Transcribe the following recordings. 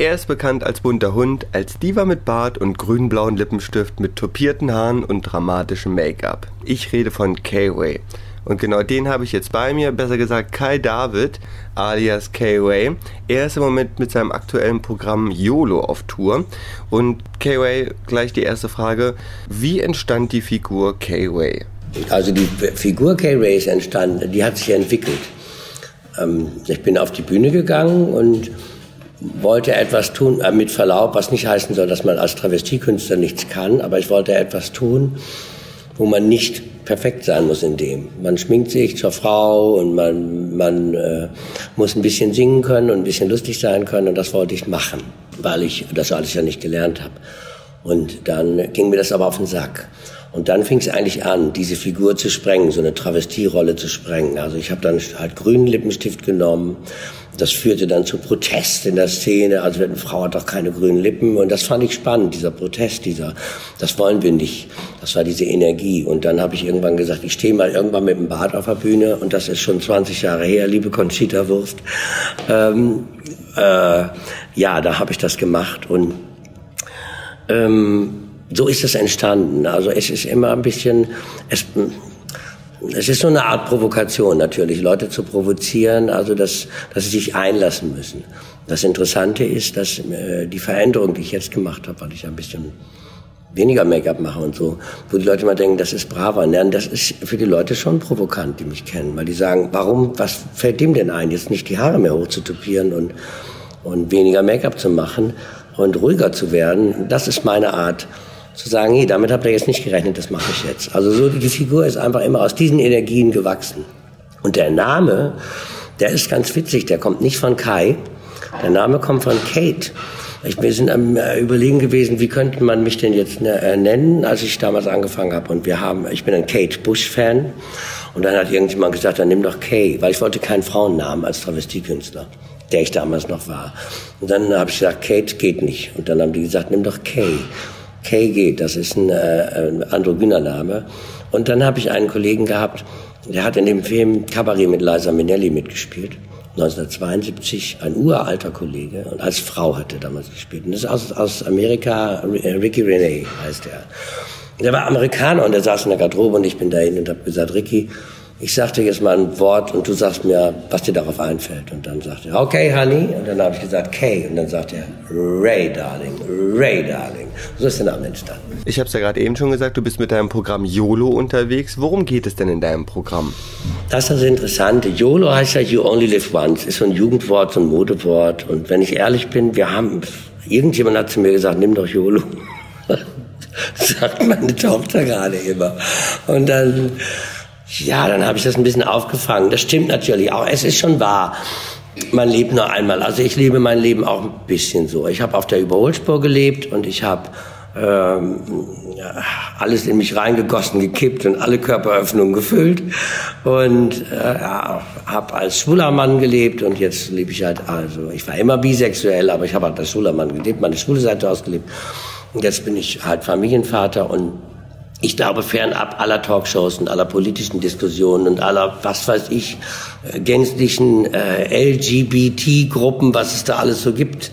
Er ist bekannt als bunter Hund, als Diva mit Bart und grün-blauen Lippenstift mit topierten Haaren und dramatischem Make-up. Ich rede von K-Way. Und genau den habe ich jetzt bei mir, besser gesagt Kai David, alias K-Way. Er ist im Moment mit seinem aktuellen Programm YOLO auf Tour. Und K-Way, gleich die erste Frage. Wie entstand die Figur K-Way? Also die Figur K-Way ist entstanden, die hat sich entwickelt. Ähm, ich bin auf die Bühne gegangen und wollte etwas tun, äh, mit Verlaub, was nicht heißen soll, dass man als Travestiekünstler nichts kann, aber ich wollte etwas tun, wo man nicht perfekt sein muss in dem. Man schminkt sich zur Frau und man, man äh, muss ein bisschen singen können und ein bisschen lustig sein können und das wollte ich machen, weil ich das alles ja nicht gelernt habe. Und dann ging mir das aber auf den Sack. Und dann fing es eigentlich an, diese Figur zu sprengen, so eine Travestierolle zu sprengen. Also ich habe dann halt grünen Lippenstift genommen. Das führte dann zu Protest in der Szene. Also eine Frau hat doch keine grünen Lippen. Und das fand ich spannend, dieser Protest, dieser, das wollen wir nicht. Das war diese Energie. Und dann habe ich irgendwann gesagt, ich stehe mal irgendwann mit dem Bart auf der Bühne. Und das ist schon 20 Jahre her, liebe Conchita Wurst. Ähm, äh, ja, da habe ich das gemacht. Und ähm, so ist es entstanden. Also es ist immer ein bisschen, es, es ist so eine Art Provokation natürlich, Leute zu provozieren, also dass, dass sie sich einlassen müssen. Das Interessante ist, dass äh, die Veränderung, die ich jetzt gemacht habe, weil ich ein bisschen weniger Make-up mache und so, wo die Leute immer denken, das ist braver. Nein, das ist für die Leute schon provokant, die mich kennen, weil die sagen, warum, was fällt dem denn ein, jetzt nicht die Haare mehr hochzutupieren und, und weniger Make-up zu machen und ruhiger zu werden. Das ist meine Art, zu sagen, hey, damit habt ihr jetzt nicht gerechnet, das mache ich jetzt. Also so die Figur ist einfach immer aus diesen Energien gewachsen. Und der Name, der ist ganz witzig, der kommt nicht von Kai, der Name kommt von Kate. Ich, wir sind am äh, Überlegen gewesen, wie könnte man mich denn jetzt ne, äh, nennen, als ich damals angefangen habe. Und wir haben, ich bin ein Kate Bush-Fan. Und dann hat irgendjemand gesagt, dann nimm doch Kay, weil ich wollte keinen Frauennamen als Travestiekünstler, der ich damals noch war. Und dann habe ich gesagt, Kate geht nicht. Und dann haben die gesagt, nimm doch Kay. KG, das ist ein, äh, ein androgyner Name. Und dann habe ich einen Kollegen gehabt, der hat in dem Film Cabaret mit Liza Minnelli mitgespielt. 1972, ein uralter Kollege und als Frau hat er damals gespielt. Und das ist aus, aus Amerika, Ricky Renee heißt er. Der war Amerikaner und der saß in der Garderobe und ich bin dahin und habe gesagt, Ricky, ich sag dir jetzt mal ein Wort und du sagst mir, was dir darauf einfällt. Und dann sagt er, okay, honey. Und dann habe ich gesagt, Kay. Und dann sagt er, Ray, darling, Ray, darling. So ist der Name entstanden. Ich habe es ja gerade eben schon gesagt, du bist mit deinem Programm YOLO unterwegs. Worum geht es denn in deinem Programm? Das ist das Interessante. YOLO heißt ja You Only Live Once. Ist so ein Jugendwort, so ein Modewort. Und wenn ich ehrlich bin, wir haben, irgendjemand hat zu mir gesagt, nimm doch YOLO. sagt meine Tochter gerade immer. Und dann ja, dann habe ich das ein bisschen aufgefangen. Das stimmt natürlich auch. Es ist schon wahr. Man lebt nur einmal. Also ich lebe mein Leben auch ein bisschen so. Ich habe auf der Überholspur gelebt und ich habe ähm, alles in mich reingegossen, gekippt und alle Körperöffnungen gefüllt und äh, habe als schwuler Mann gelebt und jetzt lebe ich halt also ich war immer bisexuell, aber ich habe halt als schwuler Mann gelebt, meine schwule Seite ausgelebt und jetzt bin ich halt Familienvater und ich glaube, fernab aller Talkshows und aller politischen Diskussionen und aller, was weiß ich, äh, gänzlichen äh, LGBT-Gruppen, was es da alles so gibt.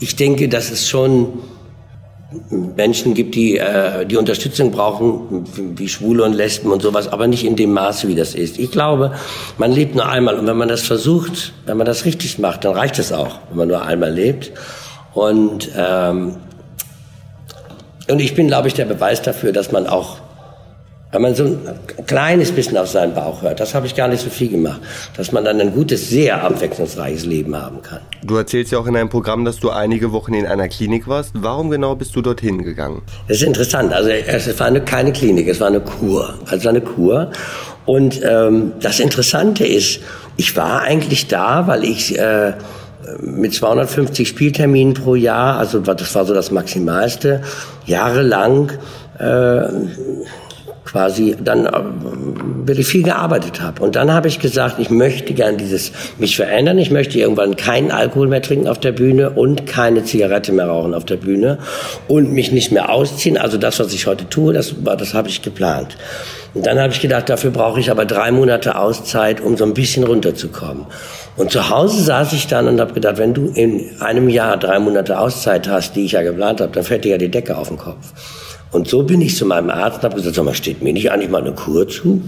Ich denke, dass es schon Menschen gibt, die äh, die Unterstützung brauchen, wie Schwule und Lesben und sowas, aber nicht in dem Maße, wie das ist. Ich glaube, man lebt nur einmal und wenn man das versucht, wenn man das richtig macht, dann reicht es auch, wenn man nur einmal lebt. Und ähm, und ich bin, glaube ich, der Beweis dafür, dass man auch, wenn man so ein kleines bisschen auf seinen Bauch hört, das habe ich gar nicht so viel gemacht, dass man dann ein gutes, sehr abwechslungsreiches Leben haben kann. Du erzählst ja auch in deinem Programm, dass du einige Wochen in einer Klinik warst. Warum genau bist du dorthin gegangen? Das ist interessant. Also es war eine, keine Klinik, es war eine Kur. Also eine Kur. Und ähm, das Interessante ist, ich war eigentlich da, weil ich äh, mit 250 Spielterminen pro Jahr, also das war so das Maximalste, jahrelang äh, quasi dann äh, wirklich viel gearbeitet habe. Und dann habe ich gesagt, ich möchte gern dieses mich verändern. Ich möchte irgendwann keinen Alkohol mehr trinken auf der Bühne und keine Zigarette mehr rauchen auf der Bühne und mich nicht mehr ausziehen. Also das, was ich heute tue, das, das habe ich geplant. Und dann habe ich gedacht, dafür brauche ich aber drei Monate Auszeit, um so ein bisschen runterzukommen. Und zu Hause saß ich dann und habe gedacht, wenn du in einem Jahr drei Monate Auszeit hast, die ich ja geplant habe, dann fällt dir ja die Decke auf den Kopf. Und so bin ich zu meinem Arzt und habe gesagt, sag mal, steht mir nicht eigentlich mal eine Kur zu?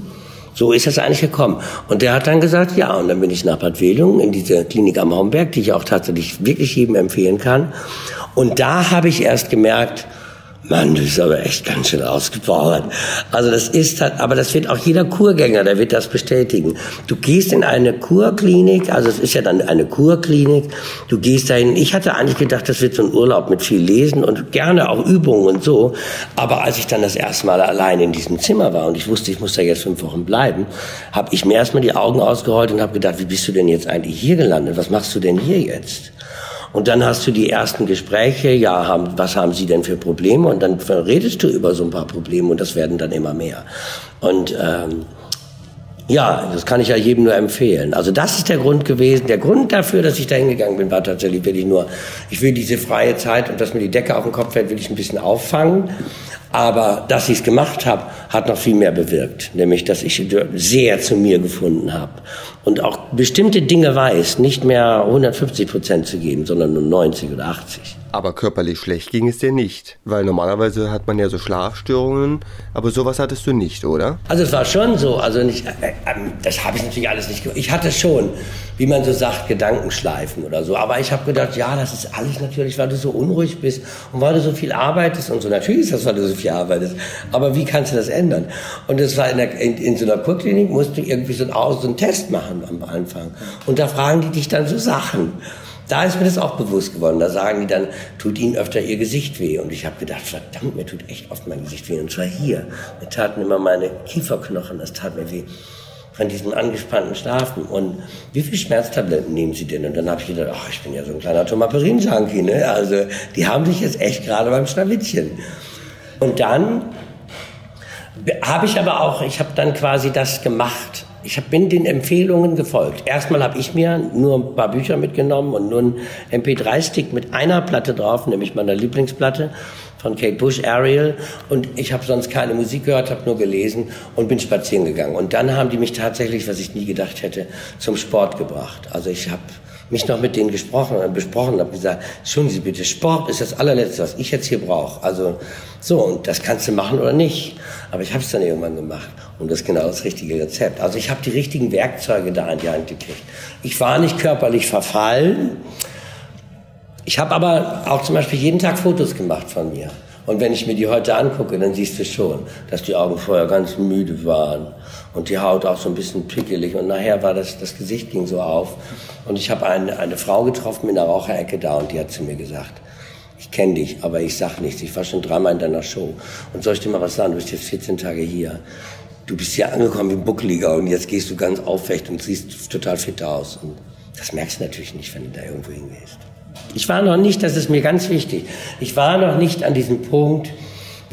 So ist das eigentlich gekommen. Und der hat dann gesagt, ja. Und dann bin ich nach Bad Wedung in diese Klinik am Homberg, die ich auch tatsächlich wirklich jedem empfehlen kann. Und da habe ich erst gemerkt, Mann, das ist aber echt ganz schön ausgebaut. Also das ist halt, aber das wird auch jeder Kurgänger, der wird das bestätigen. Du gehst in eine Kurklinik, also es ist ja dann eine Kurklinik, du gehst dahin. Ich hatte eigentlich gedacht, das wird so ein Urlaub mit viel Lesen und gerne auch Übungen und so. Aber als ich dann das erste Mal allein in diesem Zimmer war und ich wusste, ich muss da jetzt fünf Wochen bleiben, habe ich mir erstmal die Augen ausgerollt und habe gedacht, wie bist du denn jetzt eigentlich hier gelandet? Was machst du denn hier jetzt? Und dann hast du die ersten Gespräche, ja, haben, was haben Sie denn für Probleme? Und dann redest du über so ein paar Probleme und das werden dann immer mehr. Und ähm, ja, das kann ich ja jedem nur empfehlen. Also das ist der Grund gewesen. Der Grund dafür, dass ich da hingegangen bin, war tatsächlich wirklich nur, ich will diese freie Zeit und dass mir die Decke auf den Kopf fällt, will ich ein bisschen auffangen. Aber dass ich es gemacht habe, hat noch viel mehr bewirkt. Nämlich, dass ich sehr zu mir gefunden habe. Und auch bestimmte Dinge weiß, nicht mehr 150 Prozent zu geben, sondern nur 90 oder 80. Aber körperlich schlecht ging es dir nicht, weil normalerweise hat man ja so Schlafstörungen, aber sowas hattest du nicht, oder? Also es war schon so, also nicht, äh, äh, das habe ich natürlich alles nicht gemacht. Ich hatte schon, wie man so sagt, Gedankenschleifen oder so, aber ich habe gedacht, ja, das ist alles natürlich, weil du so unruhig bist und weil du so viel arbeitest und so. Natürlich ist das, weil du so viel arbeitest, aber wie kannst du das ändern? Und das war in, der, in, in so einer Kurklinik, musst du irgendwie so einen, so einen Test machen am Anfang und da fragen die dich dann so Sachen. Da ist mir das auch bewusst geworden. Da sagen die dann, tut ihnen öfter ihr Gesicht weh. Und ich habe gedacht, verdammt, mir tut echt oft mein Gesicht weh. Und zwar hier. Mir taten immer meine Kieferknochen, das tat mir weh. Von diesem angespannten Schlafen. Und wie viele Schmerztabletten nehmen Sie denn? Und dann habe ich gedacht, ach, ich bin ja so ein kleiner Tomaperin-Junkie, ne? Also, die haben dich jetzt echt gerade beim Schnawittchen. Und dann habe ich aber auch, ich habe dann quasi das gemacht, ich bin den Empfehlungen gefolgt. Erstmal habe ich mir nur ein paar Bücher mitgenommen und nur einen MP3-Stick mit einer Platte drauf, nämlich meiner Lieblingsplatte von Kate Bush, Ariel. Und ich habe sonst keine Musik gehört, habe nur gelesen und bin spazieren gegangen. Und dann haben die mich tatsächlich, was ich nie gedacht hätte, zum Sport gebracht. Also ich habe mich noch mit denen gesprochen und besprochen, habe gesagt, schon Sie bitte, Sport ist das allerletzte, was ich jetzt hier brauche. Also so, und das kannst du machen oder nicht. Aber ich habe es dann irgendwann gemacht und das ist genau das richtige Rezept. Also ich habe die richtigen Werkzeuge da an die Hand gekriegt. Ich war nicht körperlich verfallen. Ich habe aber auch zum Beispiel jeden Tag Fotos gemacht von mir. Und wenn ich mir die heute angucke, dann siehst du schon, dass die Augen vorher ganz müde waren und die Haut auch so ein bisschen pickelig. Und nachher war das, das Gesicht ging so auf. Und ich habe eine, eine Frau getroffen in der Raucherecke da und die hat zu mir gesagt, ich kenne dich, aber ich sag nichts. Ich war schon dreimal in deiner Show. Und soll ich dir mal was sagen? Du bist jetzt 14 Tage hier. Du bist hier angekommen wie ein Buckliger und jetzt gehst du ganz aufrecht und siehst total fit aus. Und das merkst du natürlich nicht, wenn du da irgendwo hingehst. Ich war noch nicht, das ist mir ganz wichtig, ich war noch nicht an diesem Punkt,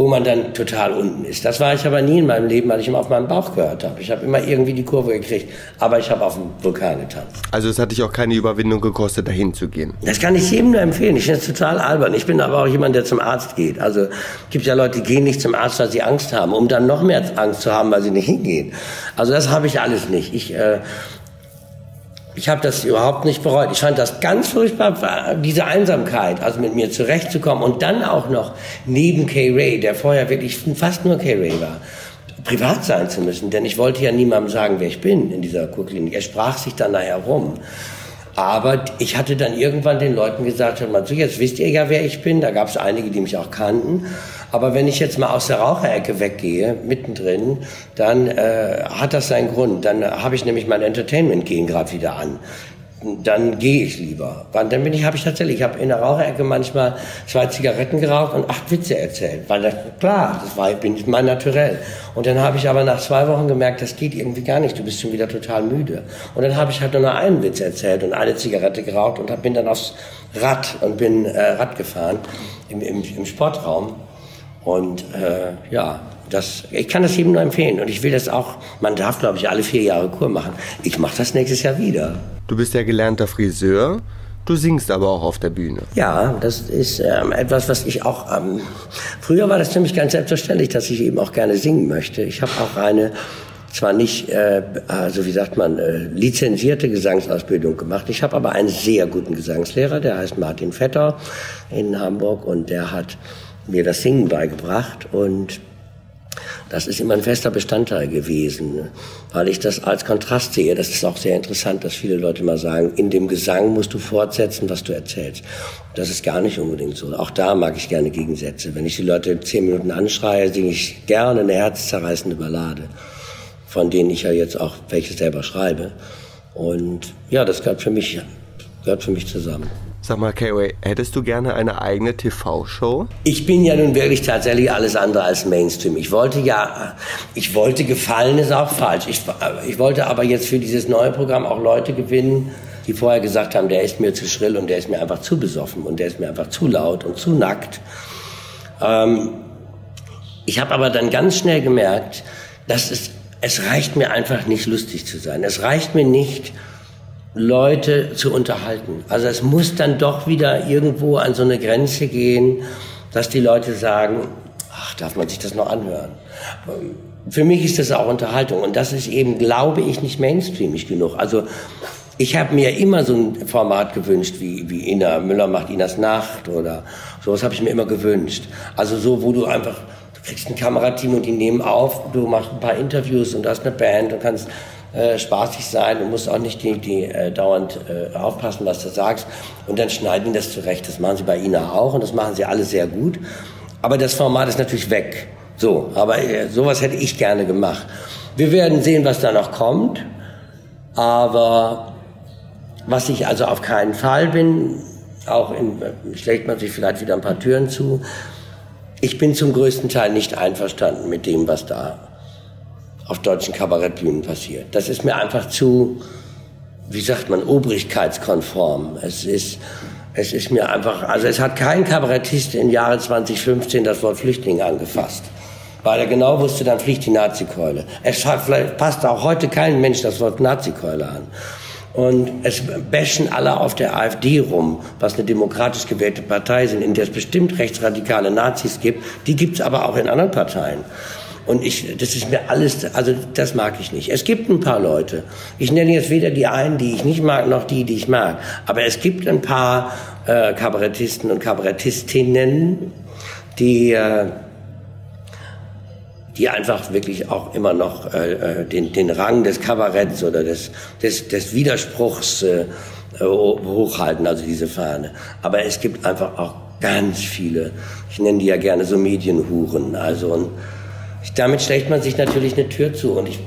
wo man dann total unten ist. Das war ich aber nie in meinem Leben, weil ich immer auf meinen Bauch gehört habe. Ich habe immer irgendwie die Kurve gekriegt, aber ich habe auf dem Vulkan getanzt. Also es hat dich auch keine Überwindung gekostet, dahin zu gehen? Das kann ich jedem nur empfehlen. Ich finde es total albern. Ich bin aber auch jemand, der zum Arzt geht. Also gibt ja Leute, die gehen nicht zum Arzt, weil sie Angst haben, um dann noch mehr Angst zu haben, weil sie nicht hingehen. Also das habe ich alles nicht. Ich äh, ich habe das überhaupt nicht bereut. Ich fand das ganz furchtbar, diese Einsamkeit, also mit mir zurechtzukommen und dann auch noch neben Kay Ray, der vorher wirklich fast nur Kay Ray war, privat sein zu müssen, denn ich wollte ja niemandem sagen, wer ich bin in dieser Kurklinik. Er sprach sich dann nachher rum. Aber ich hatte dann irgendwann den Leuten gesagt, hört mal zu, jetzt wisst ihr ja, wer ich bin. Da gab es einige, die mich auch kannten. Aber wenn ich jetzt mal aus der Raucherecke weggehe, mittendrin, dann äh, hat das seinen Grund. Dann habe ich nämlich mein Entertainment-Gehen gerade wieder an dann gehe ich lieber. Dann bin ich, habe ich tatsächlich, ich habe in der Raucherecke manchmal zwei Zigaretten geraucht und acht Witze erzählt. Weil das, klar, das war, bin ich mein Naturell. Und dann habe ich aber nach zwei Wochen gemerkt, das geht irgendwie gar nicht, du bist schon wieder total müde. Und dann habe ich halt nur noch einen Witz erzählt und eine Zigarette geraucht und bin dann aufs Rad und bin äh, Rad gefahren im, im, im Sportraum. Und äh, ja, das, ich kann das jedem nur empfehlen. Und ich will das auch, man darf, glaube ich, alle vier Jahre Kur machen. Ich mache das nächstes Jahr wieder. Du bist ja gelernter Friseur. Du singst aber auch auf der Bühne. Ja, das ist ähm, etwas, was ich auch. Ähm, früher war das für mich ganz selbstverständlich, dass ich eben auch gerne singen möchte. Ich habe auch eine zwar nicht, äh, also wie sagt man, äh, lizenzierte Gesangsausbildung gemacht. Ich habe aber einen sehr guten Gesangslehrer, der heißt Martin Vetter in Hamburg und der hat mir das Singen beigebracht und das ist immer ein fester Bestandteil gewesen, weil ich das als Kontrast sehe. Das ist auch sehr interessant, dass viele Leute mal sagen, in dem Gesang musst du fortsetzen, was du erzählst. Das ist gar nicht unbedingt so. Auch da mag ich gerne Gegensätze. Wenn ich die Leute zehn Minuten anschreie, singe ich gerne eine herzzerreißende Ballade von denen ich ja jetzt auch welche selber schreibe. Und ja, das gehört für mich, gehört für mich zusammen. Sag mal, K-Way, hättest du gerne eine eigene TV-Show? Ich bin ja nun wirklich tatsächlich alles andere als Mainstream. Ich wollte ja, ich wollte gefallen, ist auch falsch. Ich, ich wollte aber jetzt für dieses neue Programm auch Leute gewinnen, die vorher gesagt haben, der ist mir zu schrill und der ist mir einfach zu besoffen und der ist mir einfach zu laut und zu nackt. Ähm, ich habe aber dann ganz schnell gemerkt, dass es es reicht mir einfach nicht lustig zu sein. Es reicht mir nicht, Leute zu unterhalten. Also es muss dann doch wieder irgendwo an so eine Grenze gehen, dass die Leute sagen, ach, darf man sich das noch anhören? Für mich ist das auch Unterhaltung und das ist eben, glaube ich, nicht mainstreamig genug. Also ich habe mir immer so ein Format gewünscht, wie, wie Ina Müller macht Inas Nacht oder sowas habe ich mir immer gewünscht. Also so, wo du einfach kriegst ein Kamerateam und die nehmen auf, du machst ein paar Interviews und hast eine Band und kannst äh, spaßig sein und musst auch nicht die, die äh, dauernd äh, aufpassen, was du sagst. Und dann schneiden die das zurecht. Das machen sie bei Ina auch und das machen sie alle sehr gut. Aber das Format ist natürlich weg. So, aber äh, sowas hätte ich gerne gemacht. Wir werden sehen, was da noch kommt. Aber was ich also auf keinen Fall bin, auch in, äh, schlägt man sich vielleicht wieder ein paar Türen zu, ich bin zum größten Teil nicht einverstanden mit dem, was da auf deutschen Kabarettbühnen passiert. Das ist mir einfach zu, wie sagt man, obrigkeitskonform. Es ist, es ist mir einfach, also es hat kein Kabarettist im Jahre 2015 das Wort Flüchtling angefasst. Weil er genau wusste, dann fliegt die Nazikeule. Es hat, vielleicht passt auch heute kein Mensch das Wort Nazikeule an. Und es bashen alle auf der AfD rum, was eine demokratisch gewählte Partei sind, in der es bestimmt rechtsradikale Nazis gibt. Die gibt es aber auch in anderen Parteien. Und ich, das ist mir alles, also das mag ich nicht. Es gibt ein paar Leute. Ich nenne jetzt weder die einen, die ich nicht mag, noch die, die ich mag. Aber es gibt ein paar äh, Kabarettisten und Kabarettistinnen, die äh, die einfach wirklich auch immer noch äh, äh, den, den Rang des Kabaretts oder des, des, des Widerspruchs äh, hochhalten, also diese Fahne. Aber es gibt einfach auch ganz viele, ich nenne die ja gerne so Medienhuren. Also und damit schlägt man sich natürlich eine Tür zu. Und ich,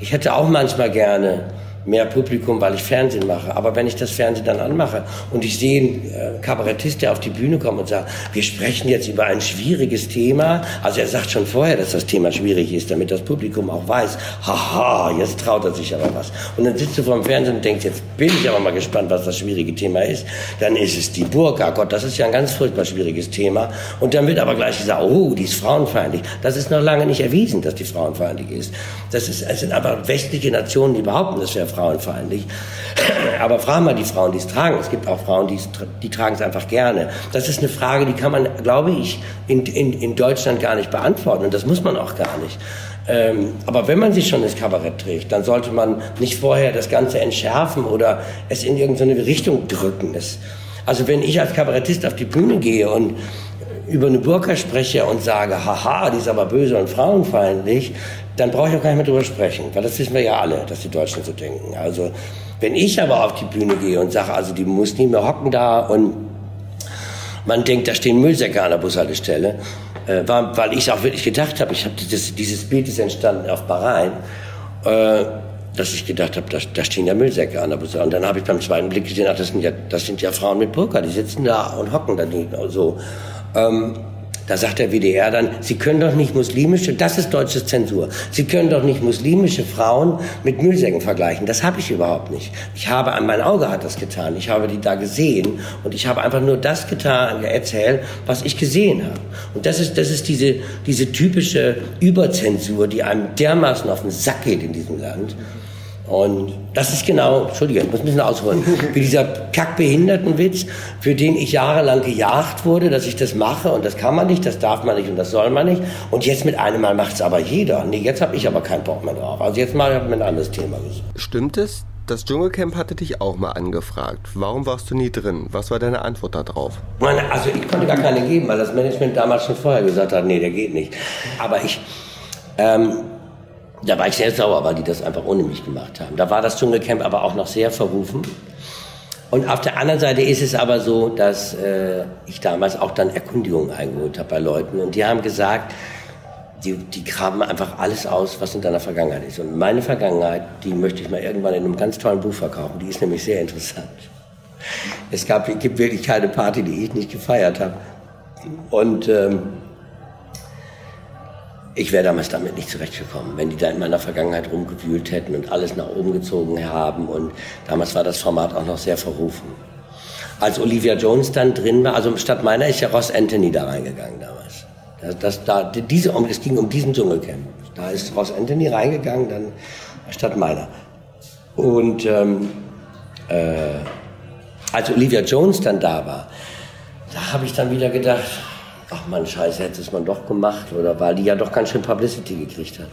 ich hätte auch manchmal gerne mehr Publikum, weil ich Fernsehen mache. Aber wenn ich das Fernsehen dann anmache und ich sehe einen äh, Kabarettist, der auf die Bühne kommt und sagt, wir sprechen jetzt über ein schwieriges Thema. Also er sagt schon vorher, dass das Thema schwierig ist, damit das Publikum auch weiß, haha, jetzt traut er sich aber was. Und dann sitzt du vor dem Fernsehen und denkst, jetzt bin ich aber mal gespannt, was das schwierige Thema ist. Dann ist es die Burka. Gott, das ist ja ein ganz furchtbar schwieriges Thema. Und dann wird aber gleich gesagt, oh, die ist frauenfeindlich. Das ist noch lange nicht erwiesen, dass die frauenfeindlich ist. Das ist, es sind aber westliche Nationen, die behaupten, das wäre frauenfeindlich. Aber fragen mal die Frauen, die es tragen. Es gibt auch Frauen, die, die tragen es einfach gerne. Das ist eine Frage, die kann man, glaube ich, in, in, in Deutschland gar nicht beantworten. Und das muss man auch gar nicht. Ähm, aber wenn man sich schon ins Kabarett trägt, dann sollte man nicht vorher das Ganze entschärfen oder es in irgendeine Richtung drücken. Das, also wenn ich als Kabarettist auf die Bühne gehe und über eine Burka spreche und sage, haha, die ist aber böse und frauenfeindlich, dann brauche ich auch gar nicht mehr drüber sprechen, weil das wissen wir ja alle, dass die Deutschen so denken. Also wenn ich aber auf die Bühne gehe und sage, also die Muslime hocken da und man denkt, da stehen Müllsäcke an der Bushaltestelle, äh, war, weil ich auch wirklich gedacht habe, ich habe dieses, dieses Bild ist entstanden auf Bahrain, äh, dass ich gedacht habe, da, da stehen ja Müllsäcke an der Bushaltestelle. Und dann habe ich beim zweiten Blick gesehen, ach, das sind ja, das sind ja Frauen mit Burka, die sitzen da und hocken da so. Ähm, Da sagt der WDR dann, Sie können doch nicht muslimische, das ist deutsche Zensur, Sie können doch nicht muslimische Frauen mit Müllsäcken vergleichen. Das habe ich überhaupt nicht. Ich habe, an mein Auge hat das getan. Ich habe die da gesehen und ich habe einfach nur das getan, erzählt, was ich gesehen habe. Und das ist, das ist diese, diese typische Überzensur, die einem dermaßen auf den Sack geht in diesem Land. Und das ist genau, Entschuldige, ich muss ein bisschen ausholen, wie dieser Kackbehindertenwitz, für den ich jahrelang gejagt wurde, dass ich das mache und das kann man nicht, das darf man nicht und das soll man nicht. Und jetzt mit einem Mal macht es aber jeder. Nee, jetzt habe ich aber keinen Bock mehr drauf. Also jetzt mal mit ein anderes Thema. Stimmt es? Das Dschungelcamp hatte dich auch mal angefragt. Warum warst du nie drin? Was war deine Antwort darauf? Also ich konnte gar keine geben, weil das Management damals schon vorher gesagt hat, nee, der geht nicht. Aber ich, ähm, da war ich sehr sauer, weil die das einfach ohne mich gemacht haben. Da war das Dschungelcamp aber auch noch sehr verrufen. Und auf der anderen Seite ist es aber so, dass äh, ich damals auch dann Erkundigungen eingeholt habe bei Leuten und die haben gesagt, die, die graben einfach alles aus, was in deiner Vergangenheit ist. Und meine Vergangenheit, die möchte ich mal irgendwann in einem ganz tollen Buch verkaufen. Die ist nämlich sehr interessant. Es gab, es gibt wirklich keine Party, die ich nicht gefeiert habe. Und ähm, ich wäre damals damit nicht zurechtgekommen, wenn die da in meiner Vergangenheit rumgewühlt hätten und alles nach oben gezogen haben. Und damals war das Format auch noch sehr verrufen. Als Olivia Jones dann drin war, also statt meiner ist ja Ross Anthony da reingegangen damals. Das, das, da, diese, es ging um diesen Dschungelcamp. Da ist Ross Anthony reingegangen, dann statt meiner. Und ähm, äh, als Olivia Jones dann da war, da habe ich dann wieder gedacht, ach man, scheiße, hätte es man doch gemacht oder weil die ja doch ganz schön Publicity gekriegt hat.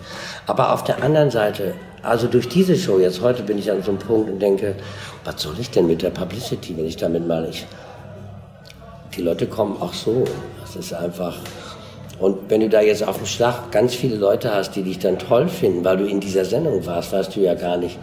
Aber auf der anderen Seite, also durch diese Show, jetzt heute bin ich an so einem Punkt und denke, was soll ich denn mit der Publicity, wenn ich damit mal, ich, die Leute kommen auch so. Das ist einfach, und wenn du da jetzt auf dem Schlag ganz viele Leute hast, die dich dann toll finden, weil du in dieser Sendung warst, weißt du ja gar nicht,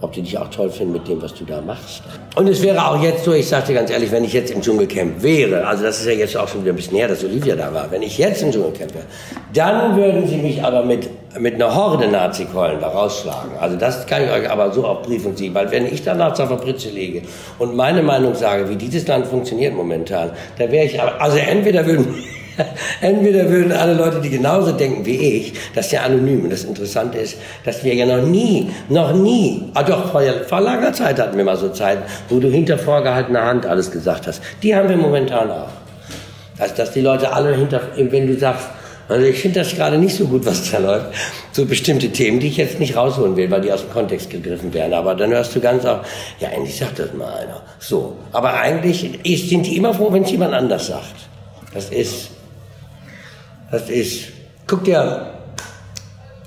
ob die dich auch toll finden mit dem, was du da machst. Und es wäre auch jetzt so, ich sag dir ganz ehrlich, wenn ich jetzt im Dschungelcamp wäre, also das ist ja jetzt auch schon wieder ein bisschen her, dass Olivia da war, wenn ich jetzt im Dschungelcamp wäre, dann würden sie mich aber mit, mit einer Horde Nazi-Keulen da rausschlagen. Also das kann ich euch aber so auf Brief und Sieg, weil wenn ich danach zur Fabrizio lege und meine Meinung sage, wie dieses Land funktioniert momentan, da wäre ich aber, also entweder würden Entweder würden alle Leute, die genauso denken wie ich, dass der anonym. Und das Interessante ist, dass wir ja noch nie, noch nie, ah doch, vor, vor langer Zeit hatten wir mal so Zeiten, wo du hinter vorgehaltener Hand alles gesagt hast. Die haben wir momentan auch. Also, dass die Leute alle hinter, wenn du sagst, also ich finde das gerade nicht so gut, was da läuft. So bestimmte Themen, die ich jetzt nicht rausholen will, weil die aus dem Kontext gegriffen werden. Aber dann hörst du ganz auch, ja, endlich sagt das mal einer. So. Aber eigentlich sind die immer froh, wenn es jemand anders sagt. Das ist, das ist, guck dir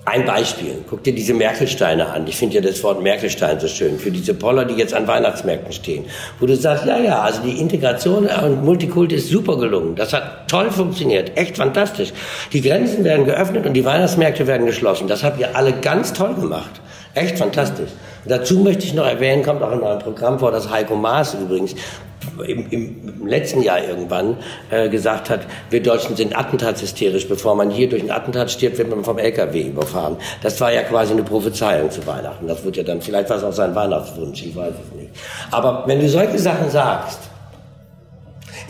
ein Beispiel, guck dir diese Merkelsteine an. Ich finde ja das Wort Merkelstein so schön, für diese Poller, die jetzt an Weihnachtsmärkten stehen. Wo du sagst, ja, ja, also die Integration und Multikult ist super gelungen. Das hat toll funktioniert, echt fantastisch. Die Grenzen werden geöffnet und die Weihnachtsmärkte werden geschlossen. Das habt ihr alle ganz toll gemacht. Echt fantastisch. Dazu möchte ich noch erwähnen, kommt auch in einem Programm vor, das Heiko Maas übrigens im, im letzten Jahr irgendwann äh, gesagt hat, wir Deutschen sind attentatshysterisch. Bevor man hier durch ein Attentat stirbt, wird man vom LKW überfahren. Das war ja quasi eine Prophezeiung zu Weihnachten. Das wird ja dann, vielleicht war es auch sein Weihnachtswunsch, ich weiß es nicht. Aber wenn du solche Sachen sagst,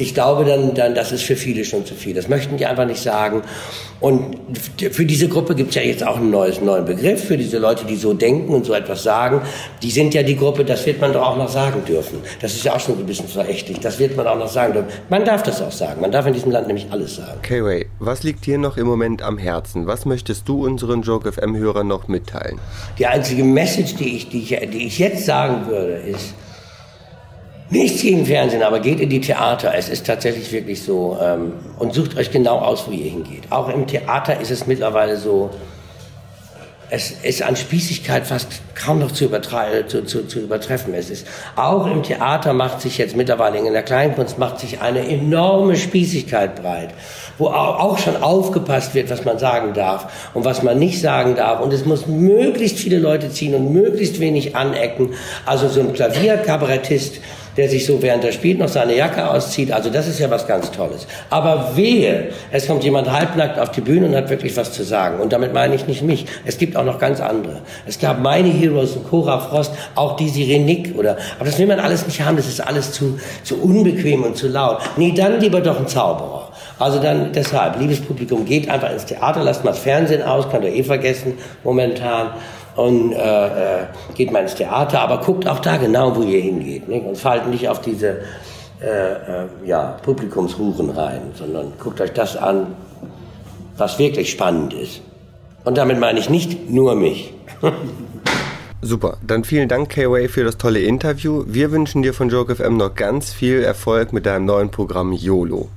ich glaube dann, dann, das ist für viele schon zu viel. Das möchten die einfach nicht sagen. Und für diese Gruppe gibt es ja jetzt auch einen neues, neuen Begriff, für diese Leute, die so denken und so etwas sagen. Die sind ja die Gruppe, das wird man doch auch noch sagen dürfen. Das ist ja auch schon ein bisschen verächtlich. Das wird man auch noch sagen dürfen. Man darf das auch sagen. Man darf in diesem Land nämlich alles sagen. K-Way, was liegt dir noch im Moment am Herzen? Was möchtest du unseren Joke FM-Hörern noch mitteilen? Die einzige Message, die ich, die ich, die ich jetzt sagen würde, ist, Nichts gegen Fernsehen, aber geht in die Theater. Es ist tatsächlich wirklich so. Ähm, und sucht euch genau aus, wo ihr hingeht. Auch im Theater ist es mittlerweile so, es ist an Spießigkeit fast kaum noch zu, zu, zu, zu, übertreffen. Es ist auch im Theater macht sich jetzt mittlerweile in der Kleinkunst macht sich eine enorme Spießigkeit breit, wo auch schon aufgepasst wird, was man sagen darf und was man nicht sagen darf. Und es muss möglichst viele Leute ziehen und möglichst wenig anecken. Also so ein Klavierkabarettist der sich so während er spielt noch seine Jacke auszieht. Also das ist ja was ganz Tolles. Aber wehe, es kommt jemand halbnackt auf die Bühne und hat wirklich was zu sagen. Und damit meine ich nicht mich. Es gibt auch noch ganz andere. Es gab meine Heroes und Cora Frost, auch die Sirenik oder, aber das will man alles nicht haben. Das ist alles zu, zu unbequem und zu laut. Nee, dann lieber doch ein Zauberer. Also dann deshalb, liebes Publikum, geht einfach ins Theater, lasst mal das Fernsehen aus, könnt ihr eh vergessen momentan und äh, äh, geht mal ins Theater, aber guckt auch da genau, wo ihr hingeht nicht? und fallt nicht auf diese äh, äh, ja, Publikumshuren rein, sondern guckt euch das an, was wirklich spannend ist. Und damit meine ich nicht nur mich. Super, dann vielen Dank, K-Way, für das tolle Interview. Wir wünschen dir von Joke FM noch ganz viel Erfolg mit deinem neuen Programm YOLO.